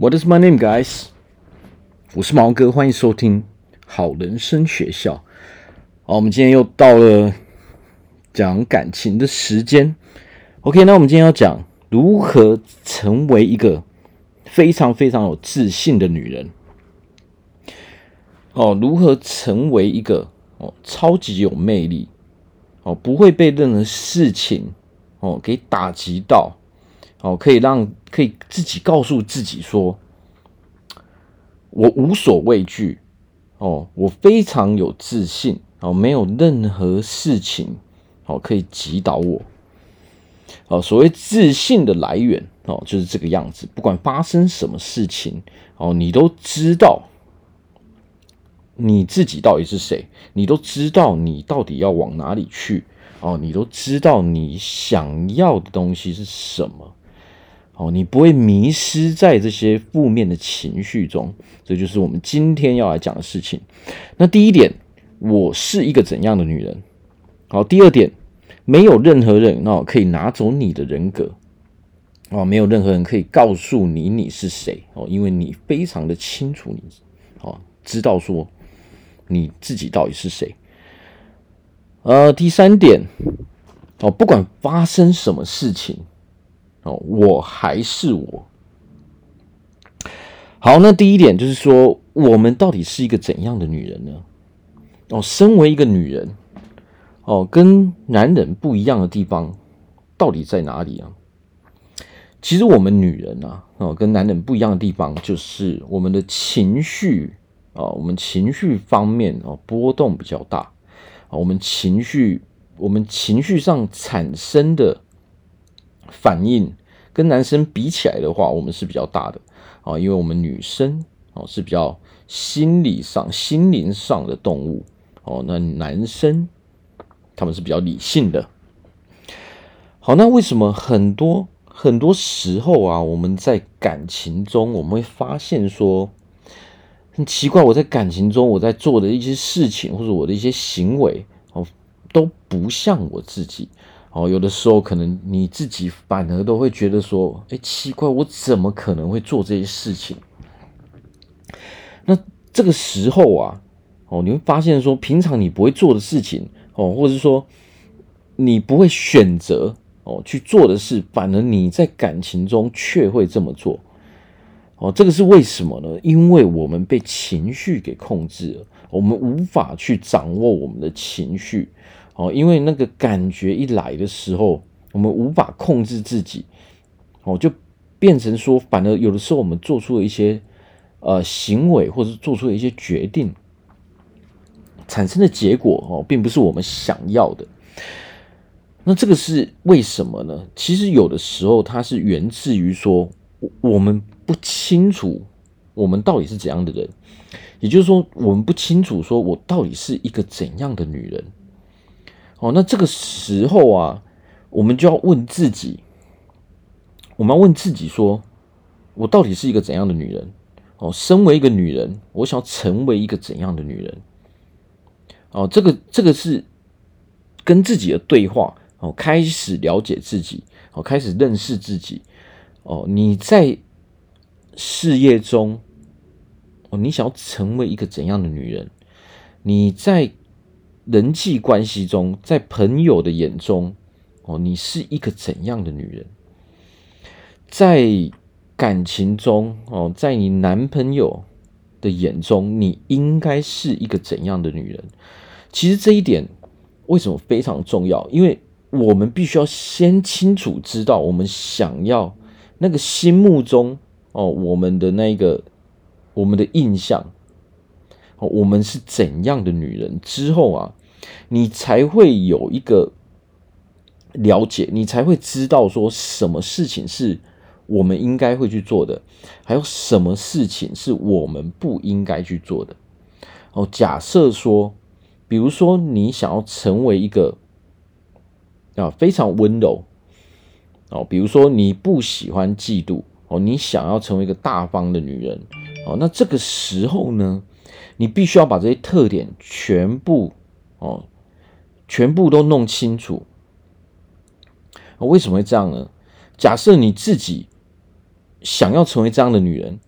What is my name, guys？我是毛哥，欢迎收听好人生学校。好，我们今天又到了讲感情的时间。OK，那我们今天要讲如何成为一个非常非常有自信的女人。哦，如何成为一个哦超级有魅力哦，不会被任何事情哦给打击到。哦，可以让可以自己告诉自己说，我无所畏惧，哦，我非常有自信，哦，没有任何事情，哦，可以击倒我，哦，所谓自信的来源，哦，就是这个样子，不管发生什么事情，哦，你都知道你自己到底是谁，你都知道你到底要往哪里去，哦，你都知道你想要的东西是什么。哦，你不会迷失在这些负面的情绪中，这就是我们今天要来讲的事情。那第一点，我是一个怎样的女人？好，第二点，没有任何人哦可以拿走你的人格哦，没有任何人可以告诉你你是谁哦，因为你非常的清楚你哦，知道说你自己到底是谁。呃，第三点哦，不管发生什么事情。哦我还是我。好，那第一点就是说，我们到底是一个怎样的女人呢？哦，身为一个女人，哦，跟男人不一样的地方到底在哪里啊？其实我们女人啊，哦，跟男人不一样的地方就是我们的情绪啊，我们情绪方面哦波动比较大啊，我们情绪，我们情绪上产生的。反应跟男生比起来的话，我们是比较大的啊，因为我们女生哦是比较心理上、心灵上的动物哦，那男生他们是比较理性的。好，那为什么很多很多时候啊，我们在感情中，我们会发现说很奇怪，我在感情中我在做的一些事情或者我的一些行为哦，都不像我自己。哦，有的时候可能你自己反而都会觉得说，哎，奇怪，我怎么可能会做这些事情？那这个时候啊，哦，你会发现说，平常你不会做的事情，哦，或者是说你不会选择哦去做的事，反而你在感情中却会这么做。哦，这个是为什么呢？因为我们被情绪给控制了，我们无法去掌握我们的情绪。哦，因为那个感觉一来的时候，我们无法控制自己，哦，就变成说，反而有的时候我们做出了一些呃行为，或者做出了一些决定，产生的结果哦，并不是我们想要的。那这个是为什么呢？其实有的时候它是源自于说，我们不清楚我们到底是怎样的人，也就是说，我们不清楚说我到底是一个怎样的女人。哦，那这个时候啊，我们就要问自己，我们要问自己说，我到底是一个怎样的女人？哦，身为一个女人，我想要成为一个怎样的女人？哦，这个这个是跟自己的对话哦，开始了解自己，哦，开始认识自己。哦，你在事业中，哦，你想要成为一个怎样的女人？你在人际关系中，在朋友的眼中，哦，你是一个怎样的女人？在感情中，哦，在你男朋友的眼中，你应该是一个怎样的女人？其实这一点为什么非常重要？因为我们必须要先清楚知道，我们想要那个心目中哦，我们的那个我们的印象，我们是怎样的女人？之后啊。你才会有一个了解，你才会知道说什么事情是我们应该会去做的，还有什么事情是我们不应该去做的。哦，假设说，比如说你想要成为一个啊非常温柔哦，比如说你不喜欢嫉妒哦，你想要成为一个大方的女人哦，那这个时候呢，你必须要把这些特点全部。哦，全部都弄清楚。为什么会这样呢？假设你自己想要成为这样的女人，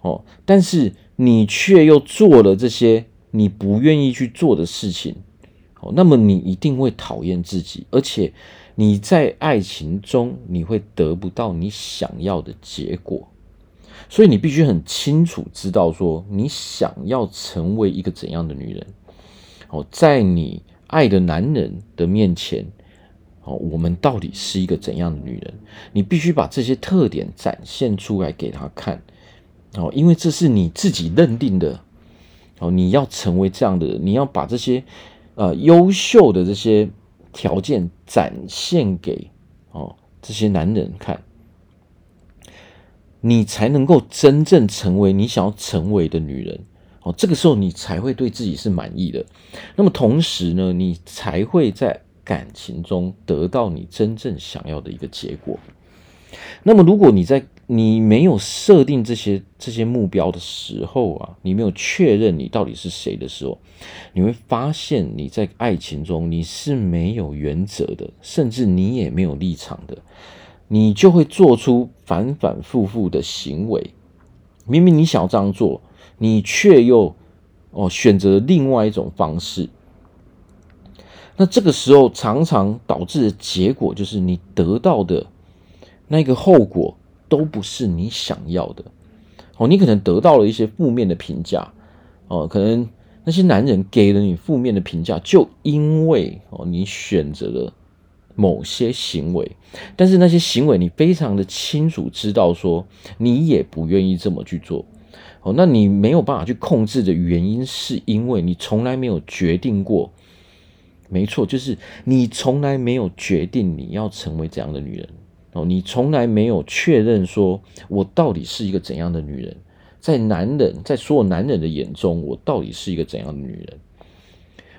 哦，但是你却又做了这些你不愿意去做的事情，哦，那么你一定会讨厌自己，而且你在爱情中你会得不到你想要的结果，所以你必须很清楚知道说你想要成为一个怎样的女人，哦，在你爱的男人的面前。哦，我们到底是一个怎样的女人？你必须把这些特点展现出来给他看。哦，因为这是你自己认定的。哦，你要成为这样的人，你要把这些呃优秀的这些条件展现给哦这些男人看，你才能够真正成为你想要成为的女人。哦，这个时候你才会对自己是满意的。那么同时呢，你才会在。感情中得到你真正想要的一个结果。那么，如果你在你没有设定这些这些目标的时候啊，你没有确认你到底是谁的时候，你会发现你在爱情中你是没有原则的，甚至你也没有立场的，你就会做出反反复复的行为。明明你想要这样做，你却又哦选择另外一种方式。那这个时候，常常导致的结果就是，你得到的那个后果都不是你想要的。哦，你可能得到了一些负面的评价，哦，可能那些男人给了你负面的评价，就因为哦你选择了某些行为，但是那些行为你非常的清楚知道说你也不愿意这么去做。哦，那你没有办法去控制的原因，是因为你从来没有决定过。没错，就是你从来没有决定你要成为怎样的女人哦，你从来没有确认说我到底是一个怎样的女人，在男人，在所有男人的眼中，我到底是一个怎样的女人？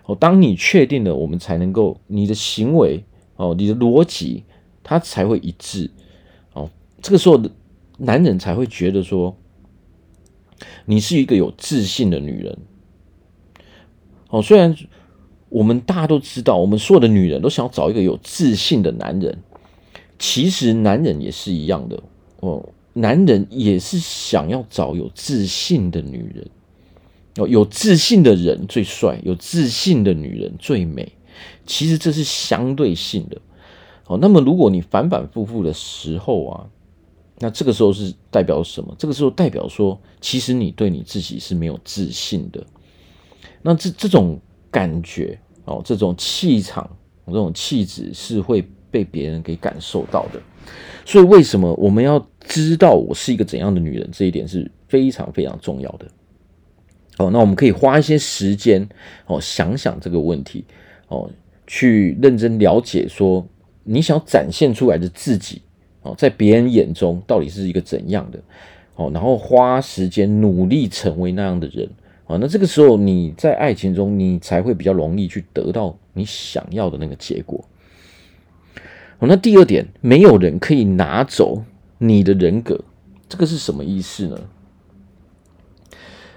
哦，当你确定了，我们才能够你的行为哦，你的逻辑，它才会一致哦。这个时候，男人才会觉得说你是一个有自信的女人哦，虽然。我们大家都知道，我们所有的女人都想要找一个有自信的男人。其实男人也是一样的哦，男人也是想要找有自信的女人。哦，有自信的人最帅，有自信的女人最美。其实这是相对性的。哦，那么如果你反反复复的时候啊，那这个时候是代表什么？这个时候代表说，其实你对你自己是没有自信的。那这这种。感觉哦，这种气场，这种气质是会被别人给感受到的。所以，为什么我们要知道我是一个怎样的女人？这一点是非常非常重要的。哦，那我们可以花一些时间哦，想想这个问题哦，去认真了解说你想展现出来的自己哦，在别人眼中到底是一个怎样的哦，然后花时间努力成为那样的人。啊，那这个时候你在爱情中，你才会比较容易去得到你想要的那个结果。那第二点，没有人可以拿走你的人格，这个是什么意思呢？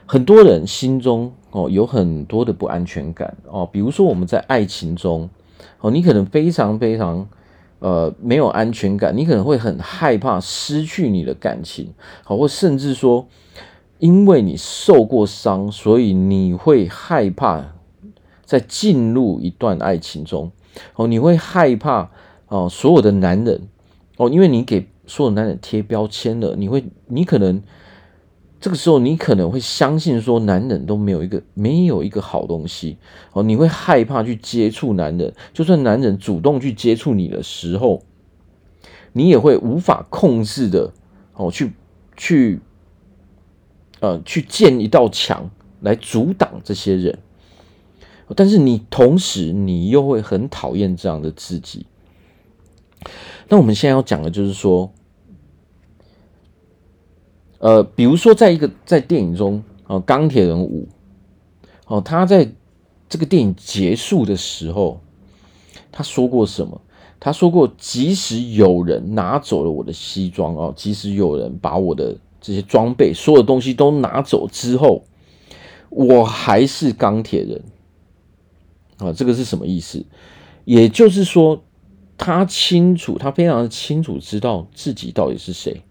很多人心中哦有很多的不安全感哦，比如说我们在爱情中哦，你可能非常非常呃没有安全感，你可能会很害怕失去你的感情，好，或甚至说。因为你受过伤，所以你会害怕在进入一段爱情中哦，你会害怕哦，所有的男人哦，因为你给所有男人贴标签了，你会，你可能这个时候你可能会相信说，男人都没有一个没有一个好东西哦，你会害怕去接触男人，就算男人主动去接触你的时候，你也会无法控制的哦，去去。呃，去建一道墙来阻挡这些人，但是你同时你又会很讨厌这样的自己。那我们现在要讲的就是说，呃，比如说在一个在电影中啊，钢铁人五哦，他在这个电影结束的时候，他说过什么？他说过，即使有人拿走了我的西装哦，即使有人把我的。这些装备，所有东西都拿走之后，我还是钢铁人啊！这个是什么意思？也就是说，他清楚，他非常的清楚知道自己到底是谁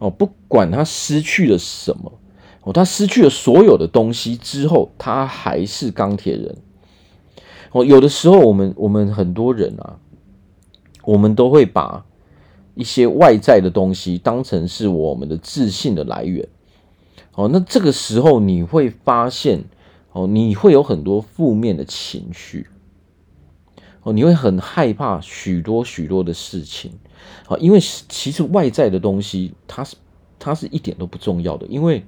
哦，不管他失去了什么，哦，他失去了所有的东西之后，他还是钢铁人。哦，有的时候我们我们很多人啊，我们都会把一些外在的东西当成是我们的自信的来源。哦，那这个时候你会发现，哦，你会有很多负面的情绪。哦，你会很害怕许多许多的事情。啊，因为其实外在的东西，它是它是一点都不重要的，因为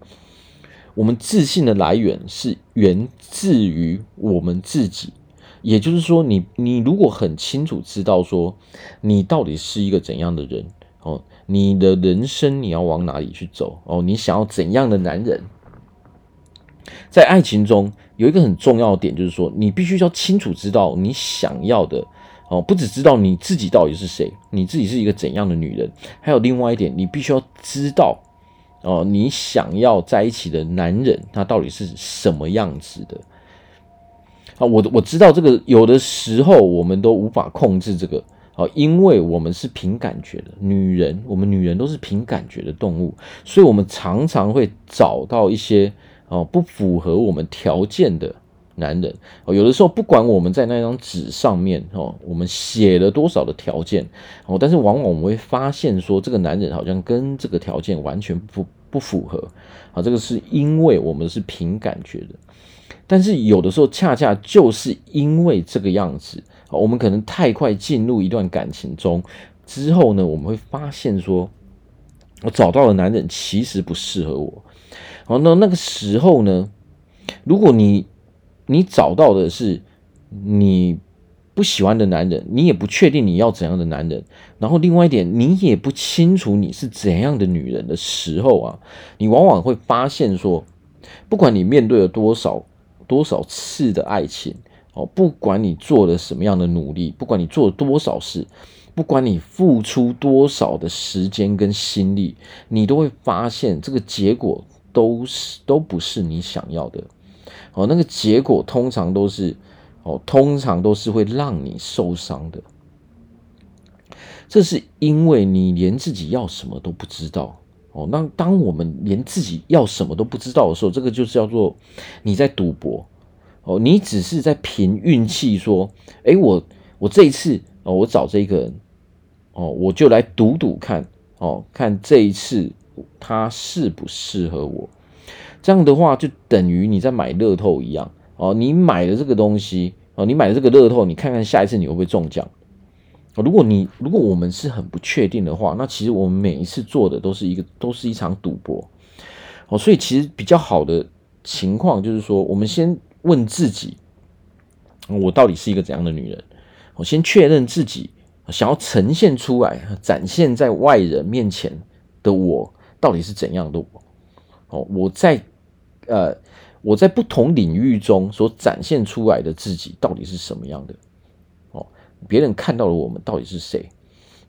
我们自信的来源是源自于我们自己。也就是说你，你你如果很清楚知道说，你到底是一个怎样的人哦，你的人生你要往哪里去走哦，你想要怎样的男人？在爱情中有一个很重要的点，就是说，你必须要清楚知道你想要的哦，不只知道你自己到底是谁，你自己是一个怎样的女人，还有另外一点，你必须要知道哦，你想要在一起的男人他到底是什么样子的。啊，我我知道这个，有的时候我们都无法控制这个啊，因为我们是凭感觉的女人，我们女人都是凭感觉的动物，所以我们常常会找到一些哦不符合我们条件的男人。哦，有的时候不管我们在那张纸上面哦，我们写了多少的条件哦，但是往往我们会发现说，这个男人好像跟这个条件完全不不符合啊，这个是因为我们是凭感觉的。但是有的时候，恰恰就是因为这个样子，我们可能太快进入一段感情中之后呢，我们会发现说，我找到的男人其实不适合我。好，那那个时候呢，如果你你找到的是你不喜欢的男人，你也不确定你要怎样的男人，然后另外一点，你也不清楚你是怎样的女人的时候啊，你往往会发现说，不管你面对了多少。多少次的爱情哦，不管你做了什么样的努力，不管你做了多少事，不管你付出多少的时间跟心力，你都会发现这个结果都是都不是你想要的哦。那个结果通常都是哦，通常都是会让你受伤的。这是因为你连自己要什么都不知道。哦，那当我们连自己要什么都不知道的时候，这个就是叫做你在赌博。哦，你只是在凭运气说，诶，我我这一次哦，我找这个人哦，我就来赌赌看哦，看这一次它适不适合我。这样的话，就等于你在买乐透一样哦。你买了这个东西哦，你买了这个乐透，你看看下一次你会不会中奖。如果你如果我们是很不确定的话，那其实我们每一次做的都是一个都是一场赌博哦，所以其实比较好的情况就是说，我们先问自己，我到底是一个怎样的女人？我先确认自己想要呈现出来、展现在外人面前的我到底是怎样的我？哦，我在呃我在不同领域中所展现出来的自己到底是什么样的？哦别人看到了我们到底是谁？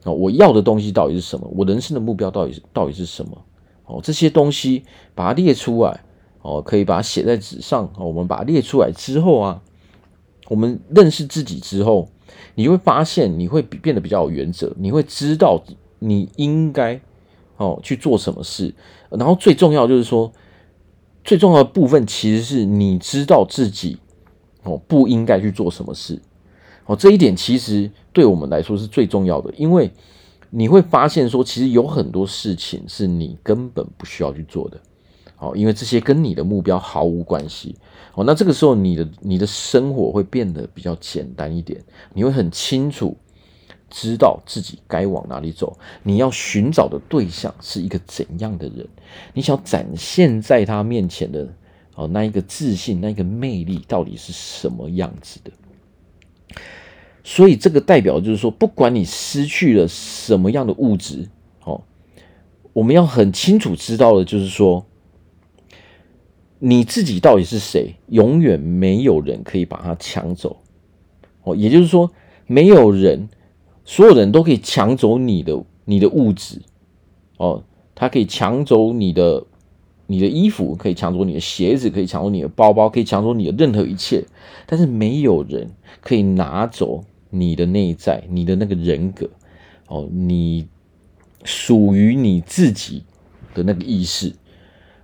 哦，我要的东西到底是什么？我人生的目标到底是到底是什么？哦，这些东西把它列出来，哦，可以把它写在纸上。哦，我们把它列出来之后啊，我们认识自己之后，你会发现你会变得比较有原则，你会知道你应该哦去做什么事。然后最重要就是说，最重要的部分其实是你知道自己哦不应该去做什么事。哦，这一点其实对我们来说是最重要的，因为你会发现说，其实有很多事情是你根本不需要去做的。哦，因为这些跟你的目标毫无关系。哦，那这个时候你的你的生活会变得比较简单一点，你会很清楚知道自己该往哪里走，你要寻找的对象是一个怎样的人，你想展现在他面前的哦那一个自信、那一个魅力到底是什么样子的。所以这个代表就是说，不管你失去了什么样的物质，哦，我们要很清楚知道的就是说，你自己到底是谁，永远没有人可以把它抢走，哦，也就是说，没有人，所有人都可以抢走你的你的物质，哦，他可以抢走你的你的衣服，可以抢走你的鞋子，可以抢走你的包包，可以抢走你的任何一切，但是没有人可以拿走。你的内在，你的那个人格，哦，你属于你自己的那个意识。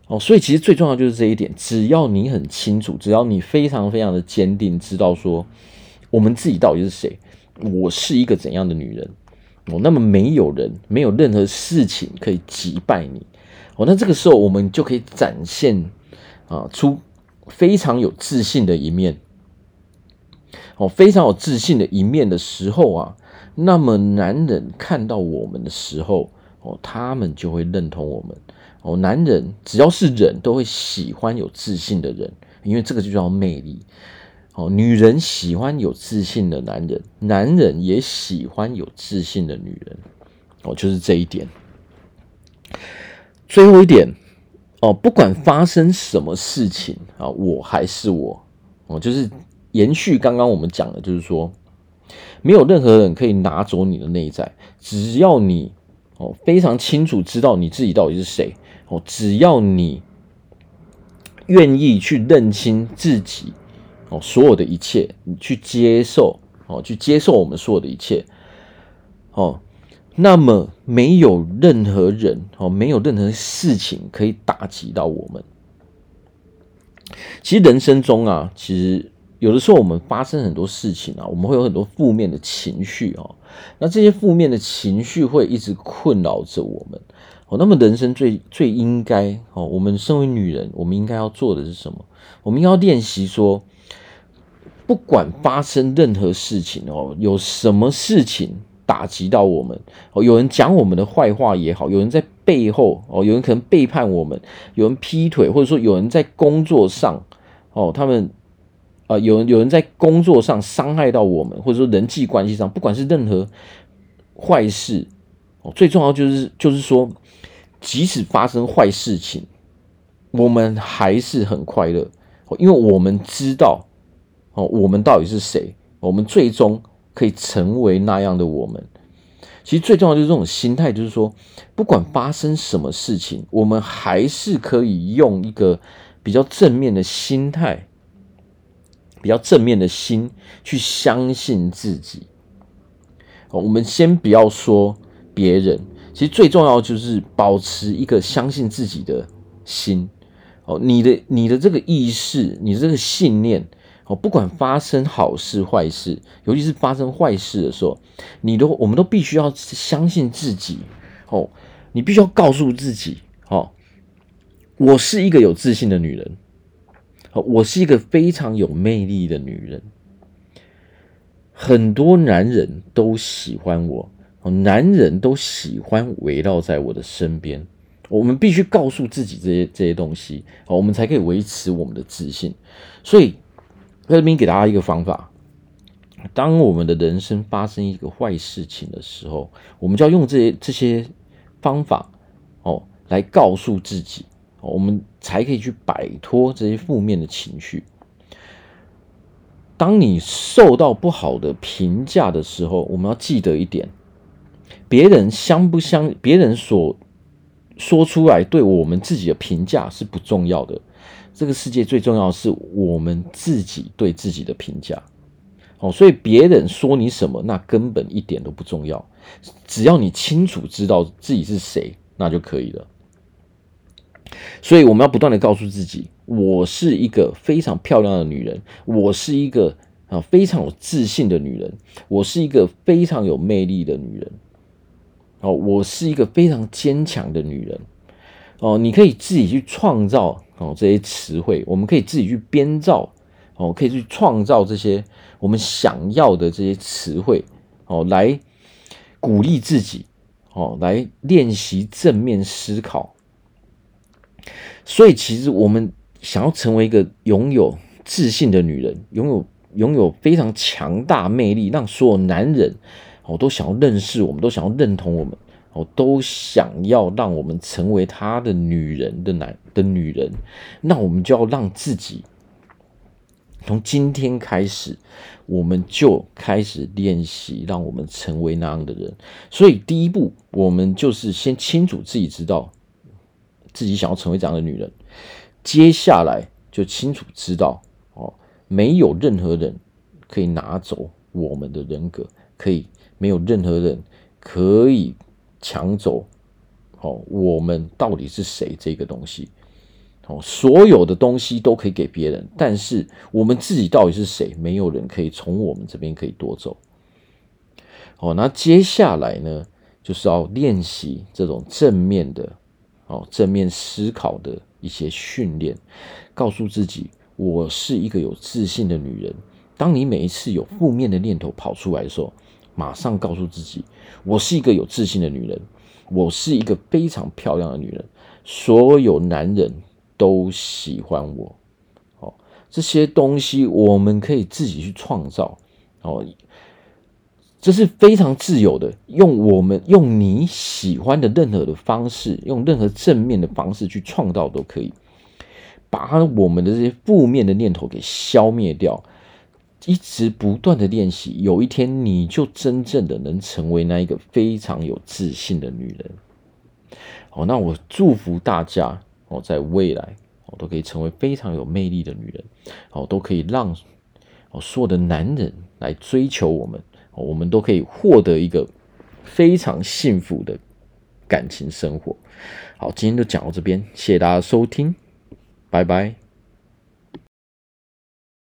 哦，所以其实最重要就是这一点，只要你很清楚，只要你非常非常的坚定，知道说我们自己到底是谁，我是一个怎样的女人，哦，那么没有人，没有任何事情可以击败你，哦，那这个时候我们就可以展现啊出非常有自信的一面，哦，非常有自信的一面的时候啊，那么男人看到我们的时候，哦，他们就会认同我们。哦，男人只要是人都会喜欢有自信的人，因为这个就叫魅力。哦，女人喜欢有自信的男人，男人也喜欢有自信的女人。哦，就是这一点。最后一点，哦，不管发生什么事情啊，我还是我。哦，就是延续刚刚我们讲的，就是说，没有任何人可以拿走你的内在，只要你哦非常清楚知道你自己到底是谁。哦，只要你愿意去认清自己，哦，所有的一切，你去接受，哦，去接受我们所有的一切，哦，那么没有任何人，哦，没有任何事情可以打击到我们。其实人生中啊，其实有的时候我们发生很多事情啊，我们会有很多负面的情绪哦，那这些负面的情绪会一直困扰着我们。哦，那么人生最最应该哦，我们身为女人，我们应该要做的是什么？我们应该要练习说，不管发生任何事情哦，有什么事情打击到我们哦，有人讲我们的坏话也好，有人在背后哦，有人可能背叛我们，有人劈腿，或者说有人在工作上哦，他们啊，有人有人在工作上伤害到我们，或者说人际关系上，不管是任何坏事哦，最重要就是就是说。即使发生坏事情，我们还是很快乐，因为我们知道，哦，我们到底是谁？我们最终可以成为那样的我们。其实最重要就是这种心态，就是说，不管发生什么事情，我们还是可以用一个比较正面的心态，比较正面的心去相信自己。我们先不要说别人。其实最重要就是保持一个相信自己的心哦，你的你的这个意识，你的这个信念哦，不管发生好事坏事，尤其是发生坏事的时候，你都我们都必须要相信自己哦，你必须要告诉自己哦，我是一个有自信的女人，我是一个非常有魅力的女人，很多男人都喜欢我。男人都喜欢围绕在我的身边，我们必须告诉自己这些这些东西，我们才可以维持我们的自信。所以，在这边给大家一个方法：当我们的人生发生一个坏事情的时候，我们就要用这些这些方法哦，来告诉自己，我们才可以去摆脱这些负面的情绪。当你受到不好的评价的时候，我们要记得一点。别人相不相，别人所说出来对我们自己的评价是不重要的。这个世界最重要的是我们自己对自己的评价。哦，所以别人说你什么，那根本一点都不重要。只要你清楚知道自己是谁，那就可以了。所以我们要不断的告诉自己，我是一个非常漂亮的女人，我是一个啊非常有自信的女人，我是一个非常有魅力的女人。哦，我是一个非常坚强的女人。哦，你可以自己去创造哦这些词汇，我们可以自己去编造哦，可以去创造这些我们想要的这些词汇哦，来鼓励自己哦，来练习正面思考。所以，其实我们想要成为一个拥有自信的女人，拥有拥有非常强大魅力，让所有男人。哦都想要认识我们，都想要认同我们，我都想要让我们成为他的女人的男的女人，那我们就要让自己从今天开始，我们就开始练习，让我们成为那样的人。所以第一步，我们就是先清楚自己知道自己想要成为这样的女人，接下来就清楚知道哦，没有任何人可以拿走我们的人格，可以。没有任何人可以抢走哦，我们到底是谁这个东西。哦，所有的东西都可以给别人，但是我们自己到底是谁？没有人可以从我们这边可以夺走。哦，那接下来呢，就是要练习这种正面的，哦，正面思考的一些训练，告诉自己，我是一个有自信的女人。当你每一次有负面的念头跑出来的时候，马上告诉自己，我是一个有自信的女人，我是一个非常漂亮的女人，所有男人都喜欢我。哦，这些东西我们可以自己去创造。哦。这是非常自由的，用我们用你喜欢的任何的方式，用任何正面的方式去创造都可以，把我们的这些负面的念头给消灭掉，一直不断的练习，有一天你就真正的能成为那一个非常有自信的女人。好，那我祝福大家哦，在未来哦都可以成为非常有魅力的女人，哦都可以让哦所有的男人来追求我们。我们都可以获得一个非常幸福的感情生活。好，今天就讲到这边，谢谢大家收听，拜拜。